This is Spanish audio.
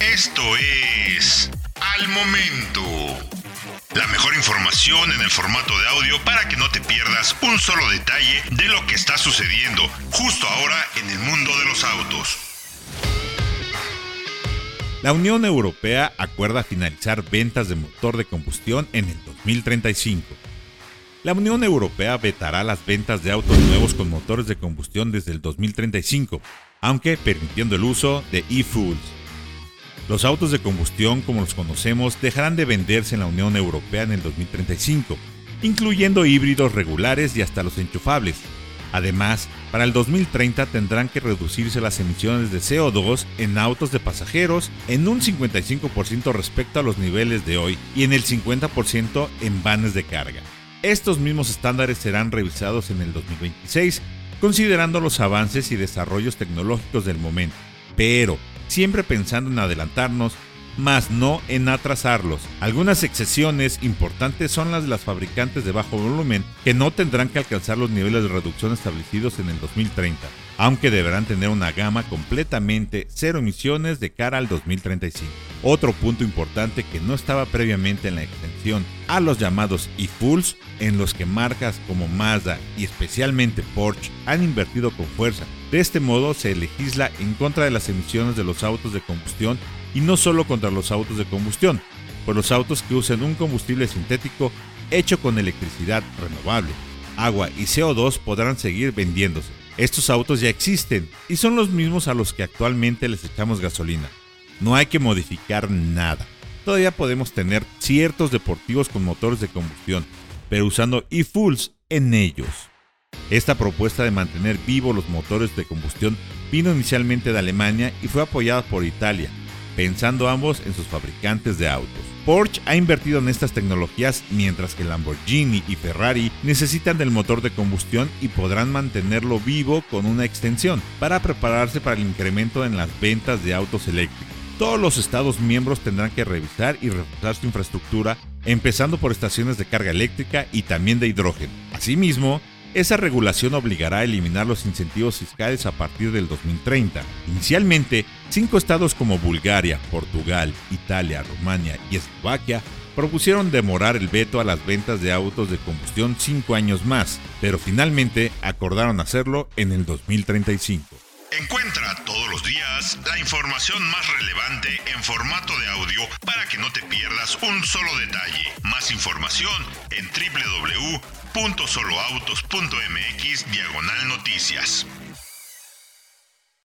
Esto es Al Momento. La mejor información en el formato de audio para que no te pierdas un solo detalle de lo que está sucediendo justo ahora en el mundo de los autos. La Unión Europea acuerda finalizar ventas de motor de combustión en el 2035. La Unión Europea vetará las ventas de autos nuevos con motores de combustión desde el 2035, aunque permitiendo el uso de e-fuels. Los autos de combustión como los conocemos dejarán de venderse en la Unión Europea en el 2035, incluyendo híbridos regulares y hasta los enchufables, Además, para el 2030 tendrán que reducirse las emisiones de CO2 en autos de pasajeros en un 55% respecto a los niveles de hoy y en el 50% en vanes de carga. Estos mismos estándares serán revisados en el 2026, considerando los avances y desarrollos tecnológicos del momento, pero siempre pensando en adelantarnos más no en atrasarlos. Algunas excepciones importantes son las de las fabricantes de bajo volumen, que no tendrán que alcanzar los niveles de reducción establecidos en el 2030, aunque deberán tener una gama completamente cero emisiones de cara al 2035. Otro punto importante que no estaba previamente en la extensión a los llamados e-fools, en los que marcas como Mazda y especialmente Porsche han invertido con fuerza. De este modo se legisla en contra de las emisiones de los autos de combustión y no solo contra los autos de combustión, pues los autos que usen un combustible sintético hecho con electricidad renovable, agua y CO2 podrán seguir vendiéndose. Estos autos ya existen y son los mismos a los que actualmente les echamos gasolina. No hay que modificar nada. Todavía podemos tener ciertos deportivos con motores de combustión, pero usando e-fuels en ellos. Esta propuesta de mantener vivos los motores de combustión vino inicialmente de Alemania y fue apoyada por Italia, pensando ambos en sus fabricantes de autos. Porsche ha invertido en estas tecnologías mientras que Lamborghini y Ferrari necesitan del motor de combustión y podrán mantenerlo vivo con una extensión para prepararse para el incremento en las ventas de autos eléctricos. Todos los Estados miembros tendrán que revisar y reforzar su infraestructura, empezando por estaciones de carga eléctrica y también de hidrógeno. Asimismo, esa regulación obligará a eliminar los incentivos fiscales a partir del 2030. Inicialmente, cinco estados como Bulgaria, Portugal, Italia, Rumania y Eslovaquia propusieron demorar el veto a las ventas de autos de combustión cinco años más, pero finalmente acordaron hacerlo en el 2035. Encuentra todos los días la información más relevante en formato de audio para que no te pierdas un solo detalle. Más información en www.soloautos.mx diagonal noticias.